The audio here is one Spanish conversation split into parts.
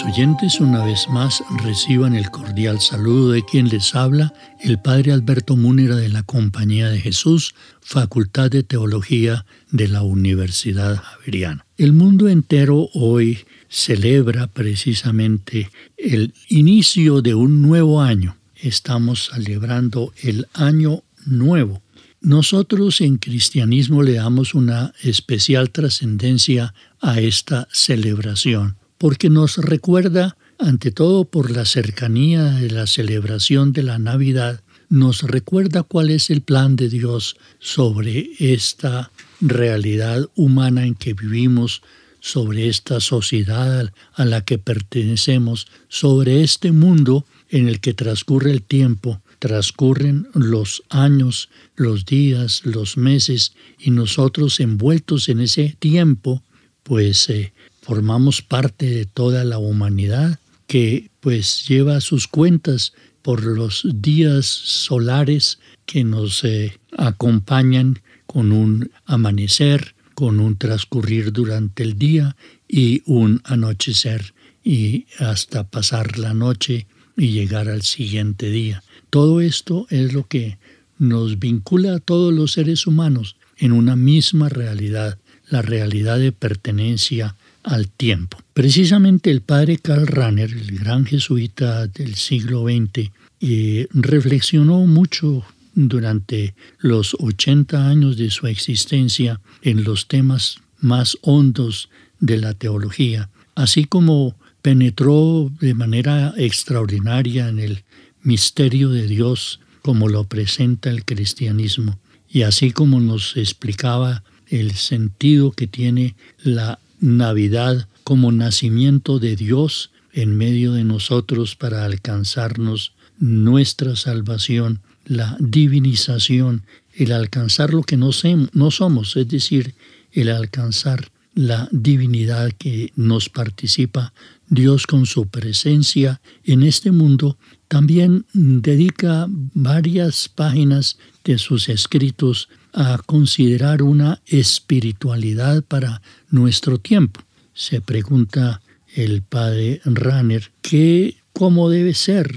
Oyentes, una vez más reciban el cordial saludo de quien les habla, el Padre Alberto Múnera de la Compañía de Jesús, Facultad de Teología de la Universidad Javeriana. El mundo entero hoy celebra precisamente el inicio de un nuevo año. Estamos celebrando el año nuevo. Nosotros en cristianismo le damos una especial trascendencia a esta celebración porque nos recuerda, ante todo por la cercanía de la celebración de la Navidad, nos recuerda cuál es el plan de Dios sobre esta realidad humana en que vivimos, sobre esta sociedad a la que pertenecemos, sobre este mundo en el que transcurre el tiempo, transcurren los años, los días, los meses, y nosotros envueltos en ese tiempo, pues eh, formamos parte de toda la humanidad que pues lleva sus cuentas por los días solares que nos eh, acompañan con un amanecer, con un transcurrir durante el día y un anochecer y hasta pasar la noche y llegar al siguiente día. Todo esto es lo que nos vincula a todos los seres humanos en una misma realidad, la realidad de pertenencia al tiempo. Precisamente el padre Karl Rahner, el gran jesuita del siglo XX, eh, reflexionó mucho durante los 80 años de su existencia en los temas más hondos de la teología, así como penetró de manera extraordinaria en el misterio de Dios como lo presenta el cristianismo, y así como nos explicaba el sentido que tiene la Navidad como nacimiento de Dios en medio de nosotros para alcanzarnos nuestra salvación, la divinización, el alcanzar lo que no, somos, es decir, el alcanzar la divinidad que nos participa Dios con su presencia en este mundo, también dedica varias páginas de sus escritos a considerar una espiritualidad para nuestro tiempo. Se pregunta el padre Ranner que cómo debe ser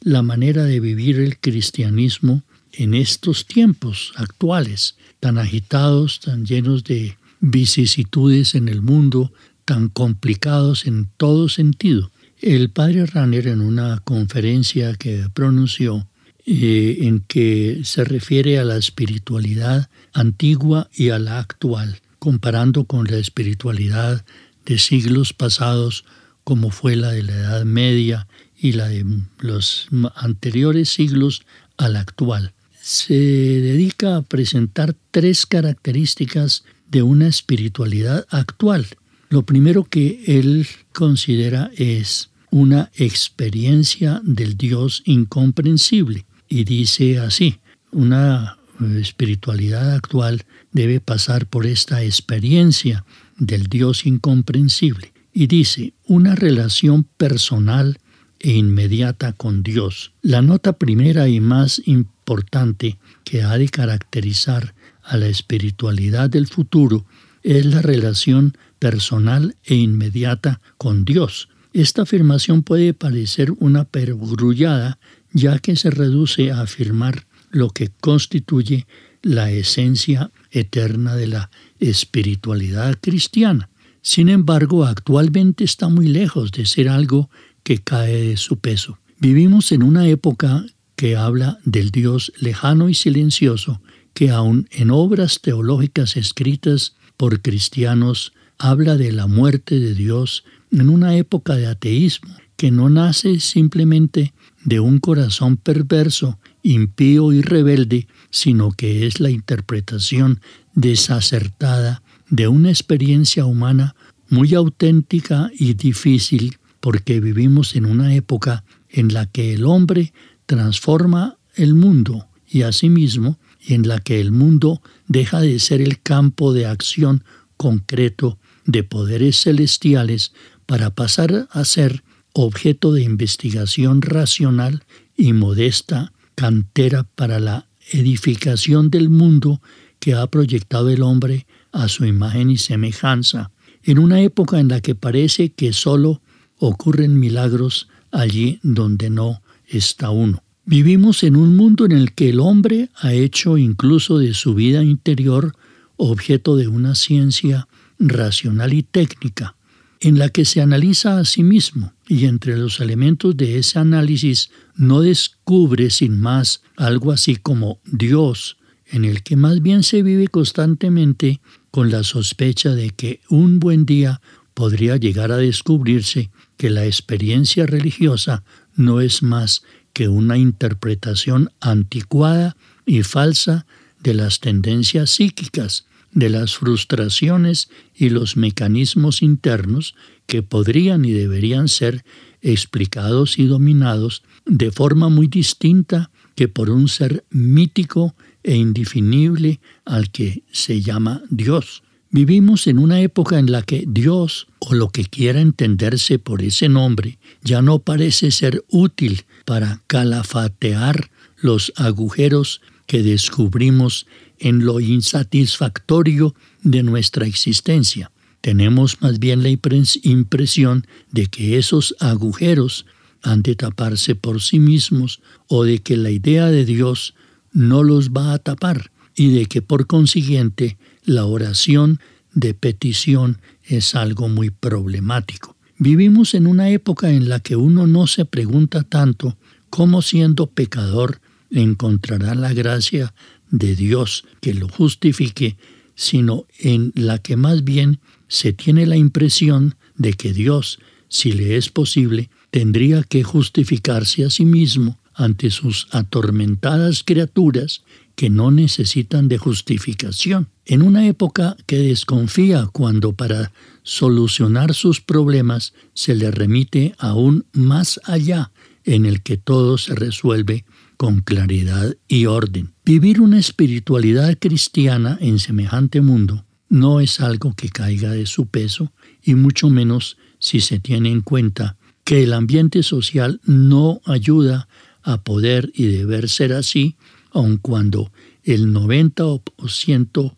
la manera de vivir el cristianismo en estos tiempos actuales, tan agitados, tan llenos de vicisitudes en el mundo, tan complicados en todo sentido. El padre Ranner en una conferencia que pronunció eh, en que se refiere a la espiritualidad antigua y a la actual, comparando con la espiritualidad de siglos pasados como fue la de la Edad Media y la de los anteriores siglos a la actual. Se dedica a presentar tres características de una espiritualidad actual. Lo primero que él considera es una experiencia del Dios incomprensible y dice así, una espiritualidad actual debe pasar por esta experiencia del Dios incomprensible y dice una relación personal e inmediata con Dios. La nota primera y más importante que ha de caracterizar a la espiritualidad del futuro es la relación personal e inmediata con Dios. Esta afirmación puede parecer una pergrullada, ya que se reduce a afirmar lo que constituye la esencia eterna de la espiritualidad cristiana. Sin embargo, actualmente está muy lejos de ser algo que cae de su peso. Vivimos en una época que habla del Dios lejano y silencioso, que aun en obras teológicas escritas por cristianos habla de la muerte de Dios en una época de ateísmo que no nace simplemente de un corazón perverso, impío y rebelde, sino que es la interpretación desacertada de una experiencia humana muy auténtica y difícil porque vivimos en una época en la que el hombre transforma el mundo y a sí y en la que el mundo deja de ser el campo de acción concreto de poderes celestiales para pasar a ser objeto de investigación racional y modesta cantera para la edificación del mundo que ha proyectado el hombre a su imagen y semejanza, en una época en la que parece que solo ocurren milagros allí donde no está uno. Vivimos en un mundo en el que el hombre ha hecho incluso de su vida interior objeto de una ciencia racional y técnica, en la que se analiza a sí mismo y entre los elementos de ese análisis no descubre sin más algo así como Dios, en el que más bien se vive constantemente con la sospecha de que un buen día podría llegar a descubrirse que la experiencia religiosa no es más que una interpretación anticuada y falsa de las tendencias psíquicas de las frustraciones y los mecanismos internos que podrían y deberían ser explicados y dominados de forma muy distinta que por un ser mítico e indefinible al que se llama Dios. Vivimos en una época en la que Dios, o lo que quiera entenderse por ese nombre, ya no parece ser útil para calafatear los agujeros que descubrimos en lo insatisfactorio de nuestra existencia. Tenemos más bien la impresión de que esos agujeros han de taparse por sí mismos o de que la idea de Dios no los va a tapar y de que por consiguiente la oración de petición es algo muy problemático. Vivimos en una época en la que uno no se pregunta tanto cómo siendo pecador encontrará la gracia de Dios que lo justifique, sino en la que más bien se tiene la impresión de que Dios, si le es posible, tendría que justificarse a sí mismo ante sus atormentadas criaturas que no necesitan de justificación. En una época que desconfía cuando para solucionar sus problemas se le remite aún más allá en el que todo se resuelve con claridad y orden. Vivir una espiritualidad cristiana en semejante mundo no es algo que caiga de su peso y mucho menos si se tiene en cuenta que el ambiente social no ayuda a poder y deber ser así, aun cuando el 90%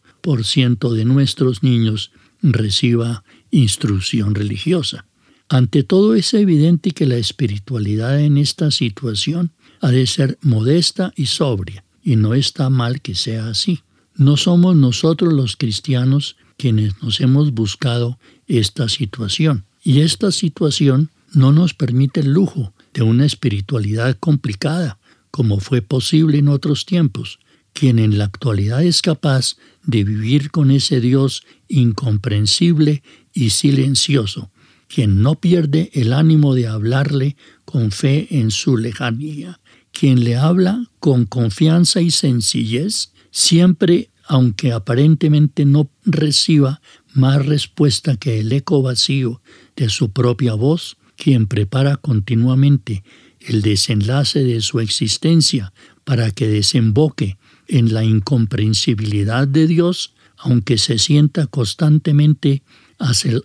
de nuestros niños reciba instrucción religiosa. Ante todo es evidente que la espiritualidad en esta situación ha de ser modesta y sobria, y no está mal que sea así. No somos nosotros los cristianos quienes nos hemos buscado esta situación, y esta situación no nos permite el lujo de una espiritualidad complicada, como fue posible en otros tiempos, quien en la actualidad es capaz de vivir con ese Dios incomprensible y silencioso, quien no pierde el ánimo de hablarle con fe en su lejanía, quien le habla con confianza y sencillez, siempre aunque aparentemente no reciba más respuesta que el eco vacío de su propia voz, quien prepara continuamente el desenlace de su existencia para que desemboque en la incomprensibilidad de Dios, aunque se sienta constantemente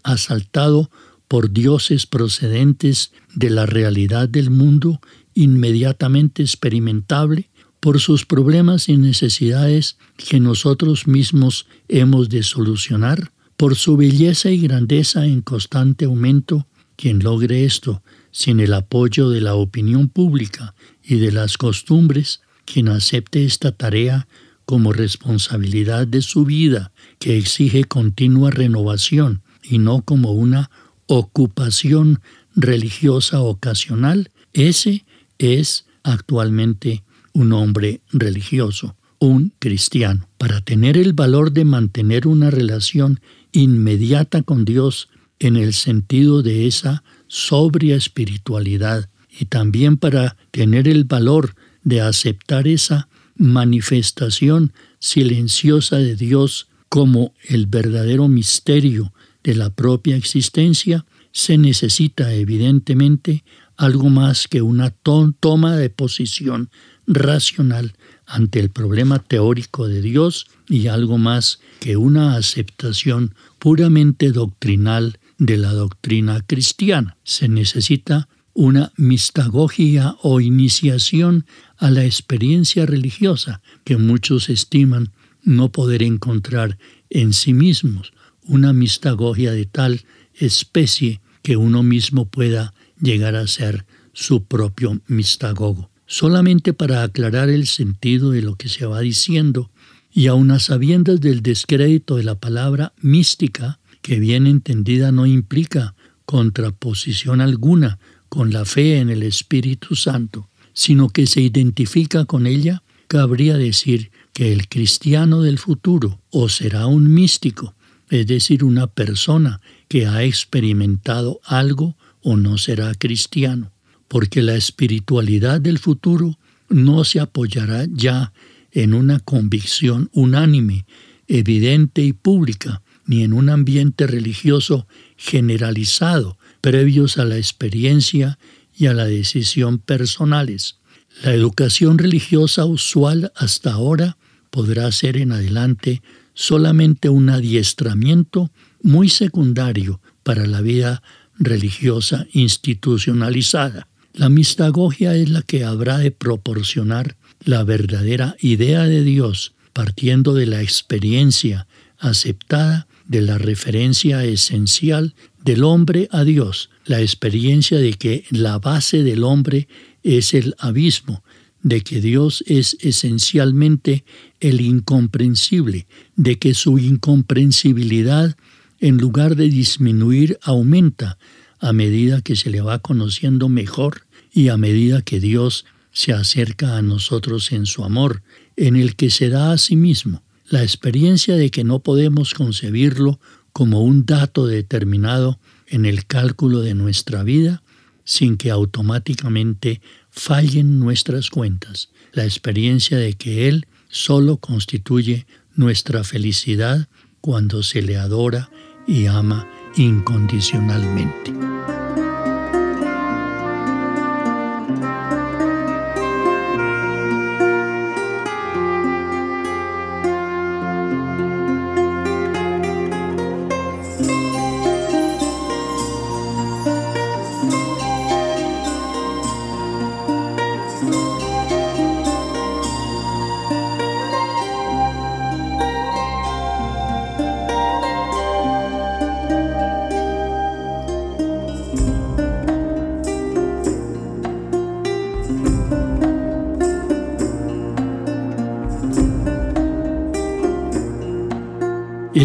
asaltado por dioses procedentes de la realidad del mundo inmediatamente experimentable por sus problemas y necesidades que nosotros mismos hemos de solucionar, por su belleza y grandeza en constante aumento, Quien logre esto sin el apoyo de la opinión pública y de las costumbres, quien acepte esta tarea como responsabilidad de su vida, que exige continua renovación y no como una ocupación religiosa ocasional, ese es actualmente un hombre religioso, un cristiano. Para tener el valor de mantener una relación inmediata con Dios en el sentido de esa sobria espiritualidad y también para tener el valor de aceptar esa manifestación silenciosa de Dios como el verdadero misterio de la propia existencia, se necesita evidentemente algo más que una toma de posición racional ante el problema teórico de Dios y algo más que una aceptación puramente doctrinal de la doctrina cristiana. Se necesita una mistagogia o iniciación a la experiencia religiosa que muchos estiman no poder encontrar en sí mismos, una mistagogia de tal especie que uno mismo pueda llegar a ser su propio mistagogo. Solamente para aclarar el sentido de lo que se va diciendo, y aun a sabiendas del descrédito de la palabra mística, que bien entendida no implica contraposición alguna con la fe en el Espíritu Santo, sino que se identifica con ella, cabría decir que el cristiano del futuro o será un místico, es decir, una persona que ha experimentado algo o no será cristiano, porque la espiritualidad del futuro no se apoyará ya en una convicción unánime, evidente y pública, ni en un ambiente religioso generalizado previos a la experiencia y a la decisión personales. La educación religiosa usual hasta ahora podrá ser en adelante solamente un adiestramiento muy secundario para la vida religiosa institucionalizada. La mistagogia es la que habrá de proporcionar la verdadera idea de Dios partiendo de la experiencia aceptada de la referencia esencial del hombre a Dios, la experiencia de que la base del hombre es el abismo, de que Dios es esencialmente el incomprensible, de que su incomprensibilidad en lugar de disminuir aumenta a medida que se le va conociendo mejor y a medida que Dios se acerca a nosotros en su amor, en el que se da a sí mismo la experiencia de que no podemos concebirlo como un dato determinado en el cálculo de nuestra vida sin que automáticamente fallen nuestras cuentas, la experiencia de que Él solo constituye nuestra felicidad cuando se le adora y ama incondicionalmente.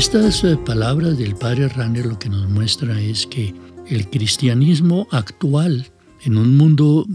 Estas eh, palabras del padre Ranner lo que nos muestra es que el cristianismo actual, en un mundo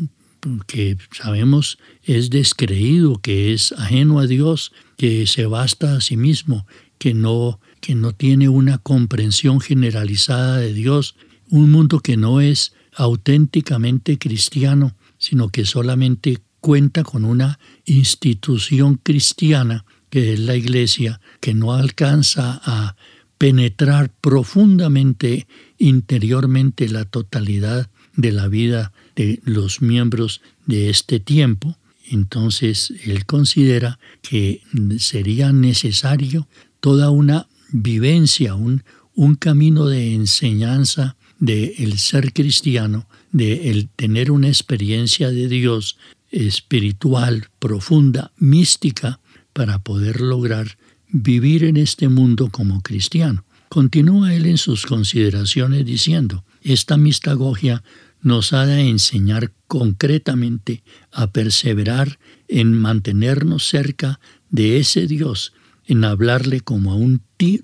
que sabemos es descreído, que es ajeno a Dios, que se basta a sí mismo, que no, que no tiene una comprensión generalizada de Dios, un mundo que no es auténticamente cristiano, sino que solamente cuenta con una institución cristiana que es la iglesia, que no alcanza a penetrar profundamente interiormente la totalidad de la vida de los miembros de este tiempo, entonces él considera que sería necesario toda una vivencia, un, un camino de enseñanza del el ser cristiano, de el tener una experiencia de Dios espiritual, profunda, mística, para poder lograr vivir en este mundo como cristiano. Continúa él en sus consideraciones diciendo, esta mistagogia nos ha de enseñar concretamente a perseverar en mantenernos cerca de ese Dios, en hablarle como a un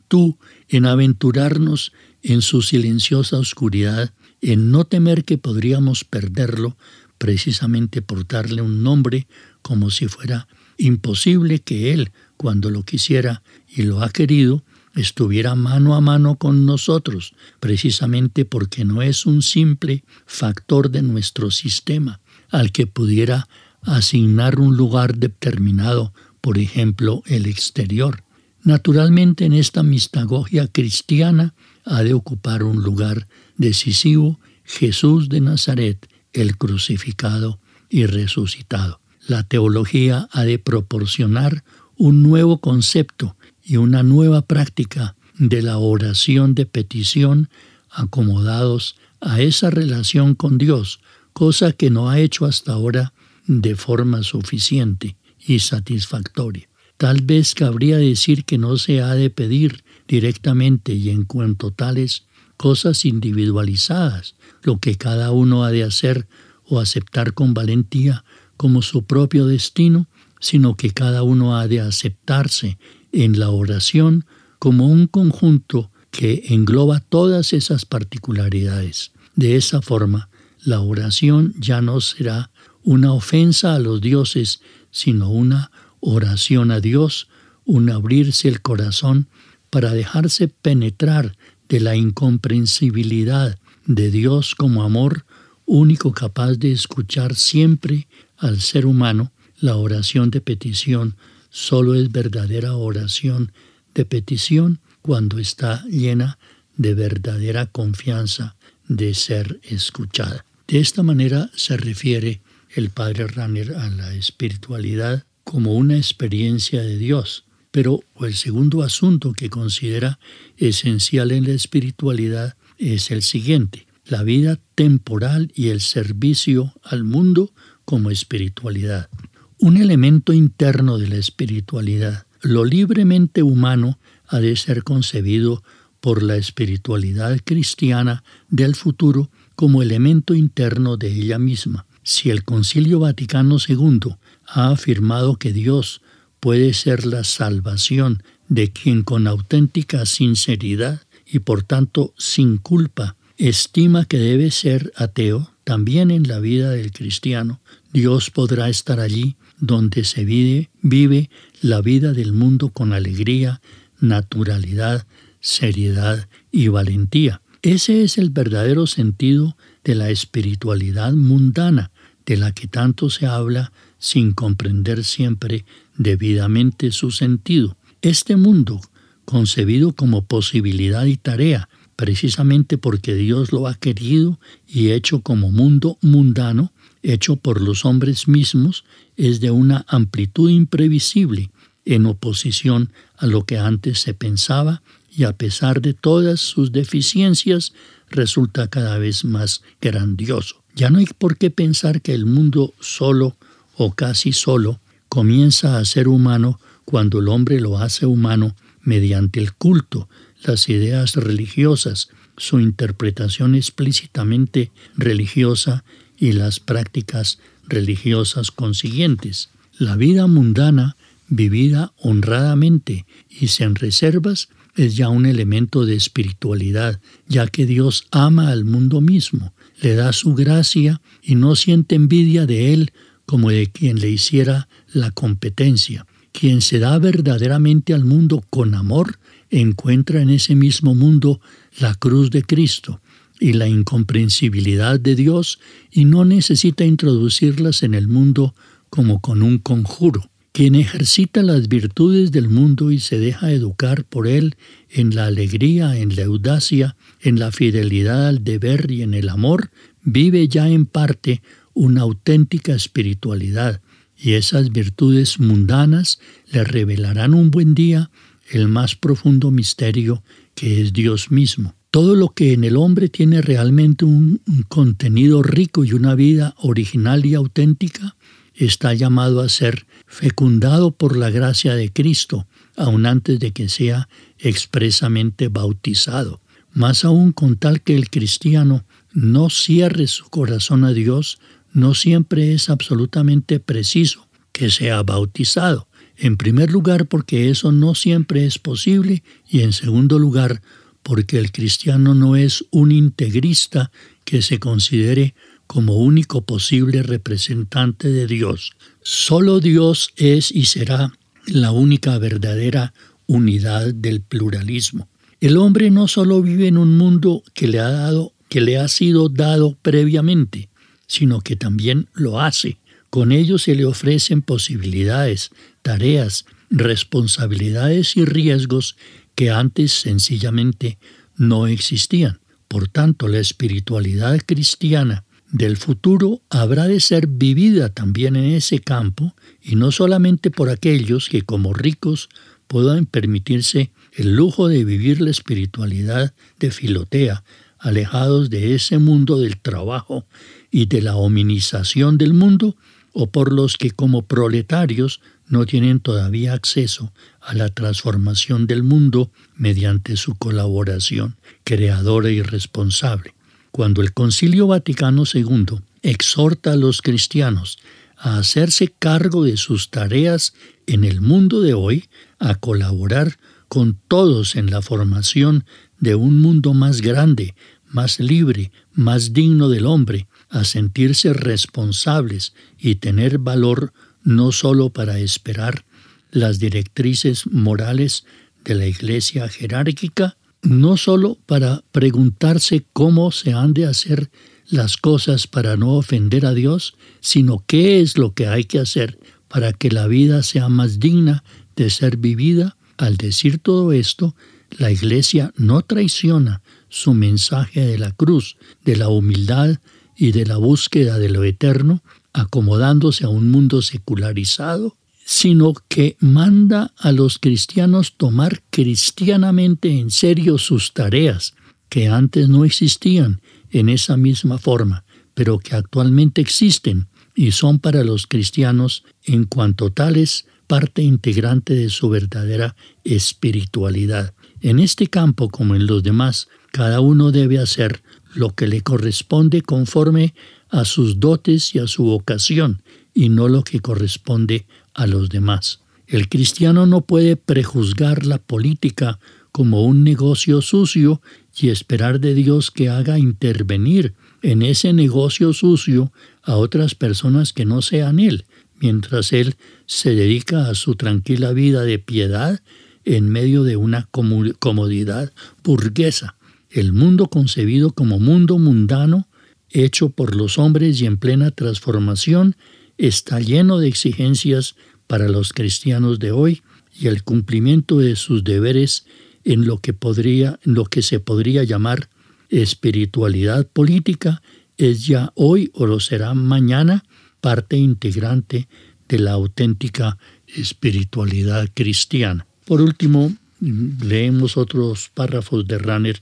tú, en aventurarnos en su silenciosa oscuridad, en no temer que podríamos perderlo precisamente por darle un nombre como si fuera imposible que Él, cuando lo quisiera y lo ha querido, estuviera mano a mano con nosotros, precisamente porque no es un simple factor de nuestro sistema al que pudiera asignar un lugar determinado, por ejemplo, el exterior. Naturalmente en esta mistagogia cristiana ha de ocupar un lugar decisivo Jesús de Nazaret, el crucificado y resucitado. La teología ha de proporcionar un nuevo concepto y una nueva práctica de la oración de petición acomodados a esa relación con Dios, cosa que no ha hecho hasta ahora de forma suficiente y satisfactoria. Tal vez cabría decir que no se ha de pedir directamente y en cuanto tales cosas individualizadas, lo que cada uno ha de hacer o aceptar con valentía como su propio destino, sino que cada uno ha de aceptarse en la oración como un conjunto que engloba todas esas particularidades. De esa forma, la oración ya no será una ofensa a los dioses, sino una oración a Dios, un abrirse el corazón para dejarse penetrar de la incomprensibilidad de Dios como amor, único capaz de escuchar siempre al ser humano, la oración de petición solo es verdadera oración de petición cuando está llena de verdadera confianza de ser escuchada. De esta manera se refiere el padre Ranner a la espiritualidad como una experiencia de Dios. Pero el segundo asunto que considera esencial en la espiritualidad es el siguiente, la vida temporal y el servicio al mundo como espiritualidad un elemento interno de la espiritualidad. Lo libremente humano ha de ser concebido por la espiritualidad cristiana del futuro como elemento interno de ella misma. Si el Concilio Vaticano II ha afirmado que Dios puede ser la salvación de quien con auténtica sinceridad y por tanto sin culpa estima que debe ser ateo, también en la vida del cristiano, Dios podrá estar allí donde se vive, vive la vida del mundo con alegría, naturalidad, seriedad y valentía. Ese es el verdadero sentido de la espiritualidad mundana, de la que tanto se habla sin comprender siempre debidamente su sentido. Este mundo, concebido como posibilidad y tarea, precisamente porque Dios lo ha querido y hecho como mundo mundano, hecho por los hombres mismos, es de una amplitud imprevisible en oposición a lo que antes se pensaba y a pesar de todas sus deficiencias resulta cada vez más grandioso. Ya no hay por qué pensar que el mundo solo o casi solo comienza a ser humano cuando el hombre lo hace humano mediante el culto, las ideas religiosas, su interpretación explícitamente religiosa y las prácticas religiosas consiguientes. La vida mundana, vivida honradamente y sin reservas, es ya un elemento de espiritualidad, ya que Dios ama al mundo mismo, le da su gracia y no siente envidia de él como de quien le hiciera la competencia. Quien se da verdaderamente al mundo con amor, encuentra en ese mismo mundo la cruz de Cristo, y la incomprensibilidad de Dios y no necesita introducirlas en el mundo como con un conjuro. Quien ejercita las virtudes del mundo y se deja educar por él en la alegría, en la audacia, en la fidelidad al deber y en el amor, vive ya en parte una auténtica espiritualidad, y esas virtudes mundanas le revelarán un buen día el más profundo misterio que es Dios mismo. Todo lo que en el hombre tiene realmente un, contenido rico y una vida original y auténtica está llamado a ser fecundado por la gracia de Cristo, aun antes de que sea expresamente bautizado. Más aún con tal que el cristiano no cierre su corazón a Dios, no siempre es absolutamente preciso que sea bautizado. En primer lugar, porque eso no siempre es posible y en segundo lugar, porque el cristiano no es un integrista que se considere como único posible representante de Dios. Solo Dios es y será la única verdadera unidad del pluralismo. El hombre no solo vive en un mundo que le ha dado que le ha sido dado previamente, sino que también lo hace. Con ello se le ofrecen posibilidades, tareas, responsabilidades y riesgos que antes sencillamente no existían. Por tanto, la espiritualidad cristiana del futuro habrá de ser vivida también en ese campo y no solamente por aquellos que como ricos puedan permitirse el lujo de vivir la espiritualidad de Filotea, alejados de ese mundo del trabajo y de la hominización del mundo, o por los que como proletarios no tienen todavía acceso a la transformación del mundo mediante su colaboración creadora y responsable. Cuando el Concilio Vaticano II exhorta a los cristianos a hacerse cargo de sus tareas en el mundo de hoy, a colaborar con todos en la formación de un mundo más grande, más libre, más digno del hombre, a sentirse responsables y tener valor no sólo para esperar las directrices morales de la Iglesia jerárquica, no sólo para preguntarse cómo se han de hacer las cosas para no ofender a Dios, sino qué es lo que hay que hacer para que la vida sea más digna de ser vivida. Al decir todo esto, la Iglesia no traiciona su mensaje de la cruz, de la humildad y de la búsqueda de lo eterno, acomodándose a un mundo secularizado, sino que manda a los cristianos tomar cristianamente en serio sus tareas, que antes no existían en esa misma forma, pero que actualmente existen y son para los cristianos en cuanto tales parte integrante de su verdadera espiritualidad. En este campo, como en los demás, cada uno debe hacer lo que le corresponde conforme a sus dotes y a su vocación, y no lo que corresponde a los demás. El cristiano no puede prejuzgar la política como un negocio sucio y esperar de Dios que haga intervenir en ese negocio sucio a otras personas que no sean Él, mientras Él se dedica a su tranquila vida de piedad en medio de una comodidad burguesa. El mundo concebido como mundo mundano, hecho por los hombres y en plena transformación, está lleno de exigencias para los cristianos de hoy y el cumplimiento de sus deberes en lo que, podría, en lo que se podría llamar espiritualidad política es ya hoy o lo será mañana parte integrante de la auténtica espiritualidad cristiana. Por último, leemos otros párrafos de Ranner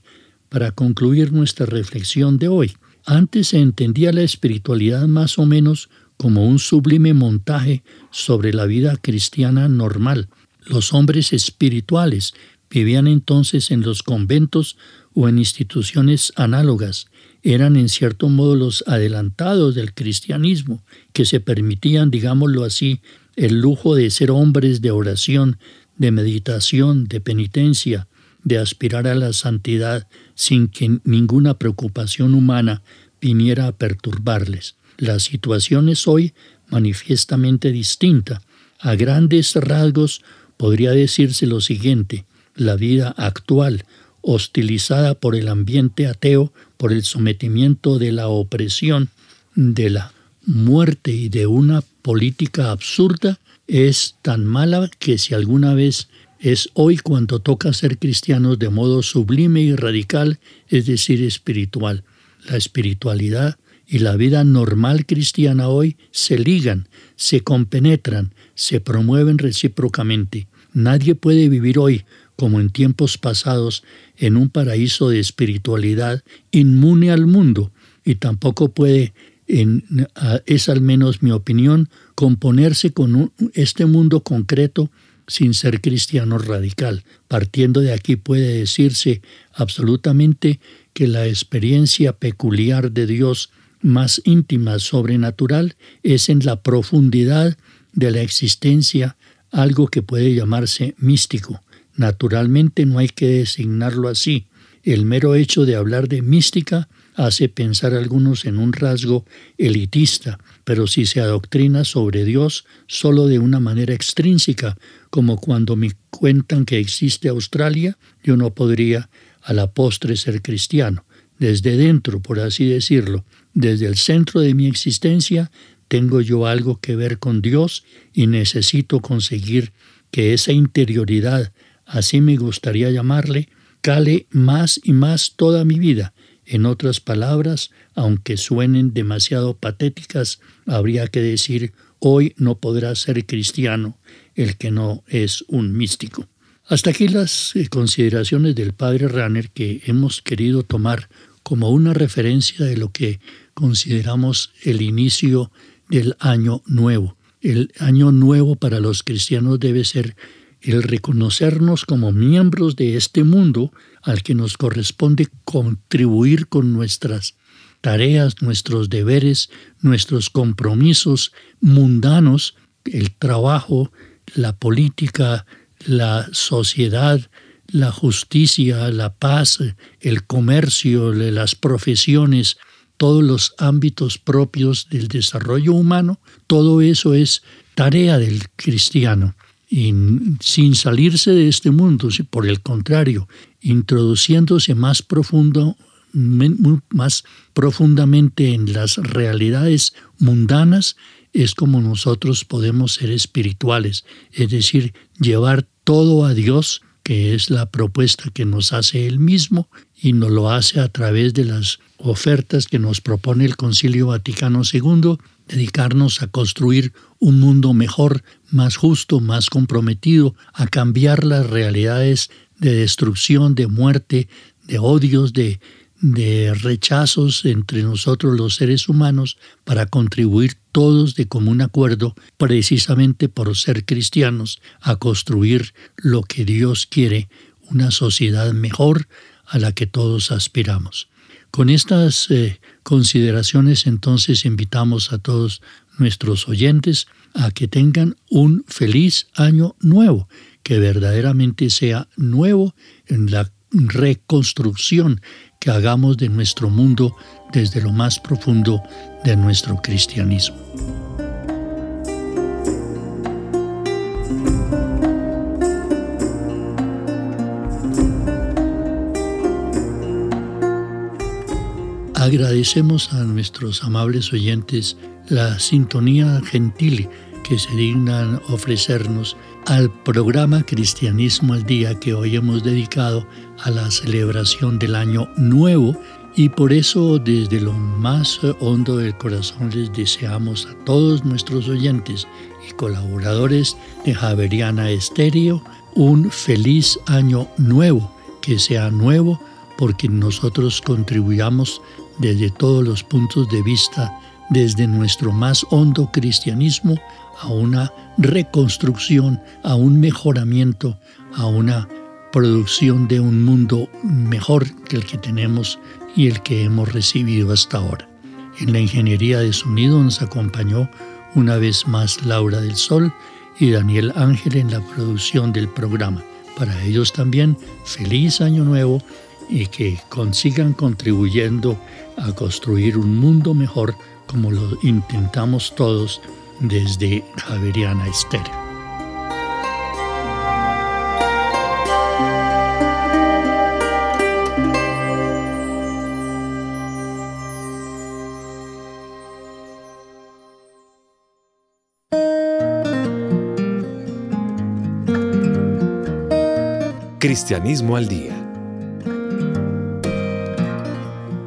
para concluir nuestra reflexión de hoy. Antes se entendía la espiritualidad más o menos como un sublime montaje sobre la vida cristiana normal. Los hombres espirituales vivían entonces en los conventos o en instituciones análogas. Eran en cierto modo los adelantados del cristianismo, que se permitían, digámoslo así, el lujo de ser hombres de oración, de meditación, de penitencia, de aspirar a la santidad sin que ninguna preocupación humana viniera a perturbarles. La situación es hoy manifiestamente distinta. A grandes rasgos podría decirse lo siguiente, la vida actual, hostilizada por el ambiente ateo, por el sometimiento de la opresión, de la muerte y de una política absurda, es tan mala que si alguna vez es hoy cuando toca ser cristianos de modo sublime y radical, es decir, espiritual. La espiritualidad y la vida normal cristiana hoy se ligan, se compenetran, se promueven recíprocamente. Nadie puede vivir hoy, como en tiempos pasados, en un paraíso de espiritualidad inmune al mundo, y tampoco puede, es al menos mi opinión, componerse con este mundo concreto sin ser cristiano radical. Partiendo de aquí puede decirse absolutamente que la experiencia peculiar de Dios más íntima, sobrenatural, es en la profundidad de la existencia algo que puede llamarse místico. Naturalmente no hay que designarlo así. El mero hecho de hablar de mística hace pensar a algunos en un rasgo elitista, pero si se adoctrina sobre Dios solo de una manera extrínseca, como cuando me cuentan que existe Australia, yo no podría a la postre ser cristiano. Desde dentro, por así decirlo, desde el centro de mi existencia, tengo yo algo que ver con Dios y necesito conseguir que esa interioridad, así me gustaría llamarle, cale más y más toda mi vida. En otras palabras, aunque suenen demasiado patéticas, habría que decir, hoy no podrá ser cristiano el que no es un místico. Hasta aquí las eh, consideraciones del padre Ranner que hemos querido tomar como una referencia de lo que consideramos el inicio del año nuevo. El año nuevo para los cristianos debe ser el reconocernos como miembros de este mundo al que nos corresponde contribuir con nuestras tareas, nuestros deberes, nuestros compromisos mundanos, el trabajo, la política, la sociedad, la justicia, la paz, el comercio, las profesiones, todos los ámbitos propios del desarrollo humano, todo eso es tarea del cristiano. Y sin salirse de este mundo, por el contrario, introduciéndose más profundo, más profundamente en las realidades mundanas, es como nosotros podemos ser espirituales, es decir, llevar todo a Dios, que es la propuesta que nos hace Él mismo, y nos lo hace a través de las ofertas que nos propone el Concilio Vaticano II, dedicarnos a construir un mundo mejor, más justo, más comprometido, a cambiar las realidades de destrucción, de muerte, de odios, de, de rechazos entre nosotros los seres humanos para contribuir todos de común acuerdo, precisamente por ser cristianos, a construir lo que Dios quiere, una sociedad mejor, a la que todos aspiramos. Con estas eh, consideraciones entonces invitamos a todos nuestros oyentes a que tengan un feliz año nuevo, que verdaderamente sea nuevo en la reconstrucción que hagamos de nuestro mundo desde lo más profundo de nuestro cristianismo. Agradecemos a nuestros amables oyentes la sintonía gentil que se dignan ofrecernos al programa Cristianismo al Día que hoy hemos dedicado a la celebración del año nuevo y por eso desde lo más hondo del corazón les deseamos a todos nuestros oyentes y colaboradores de Javeriana Estéreo un feliz año nuevo, que sea nuevo porque nosotros contribuyamos desde todos los puntos de vista, desde nuestro más hondo cristianismo, a una reconstrucción, a un mejoramiento, a una producción de un mundo mejor que el que tenemos y el que hemos recibido hasta ahora. En la ingeniería de sonido nos acompañó una vez más Laura del Sol y Daniel Ángel en la producción del programa. Para ellos también, feliz año nuevo y que consigan contribuyendo a construir un mundo mejor como lo intentamos todos desde Javeriana Estéreo. Cristianismo al Día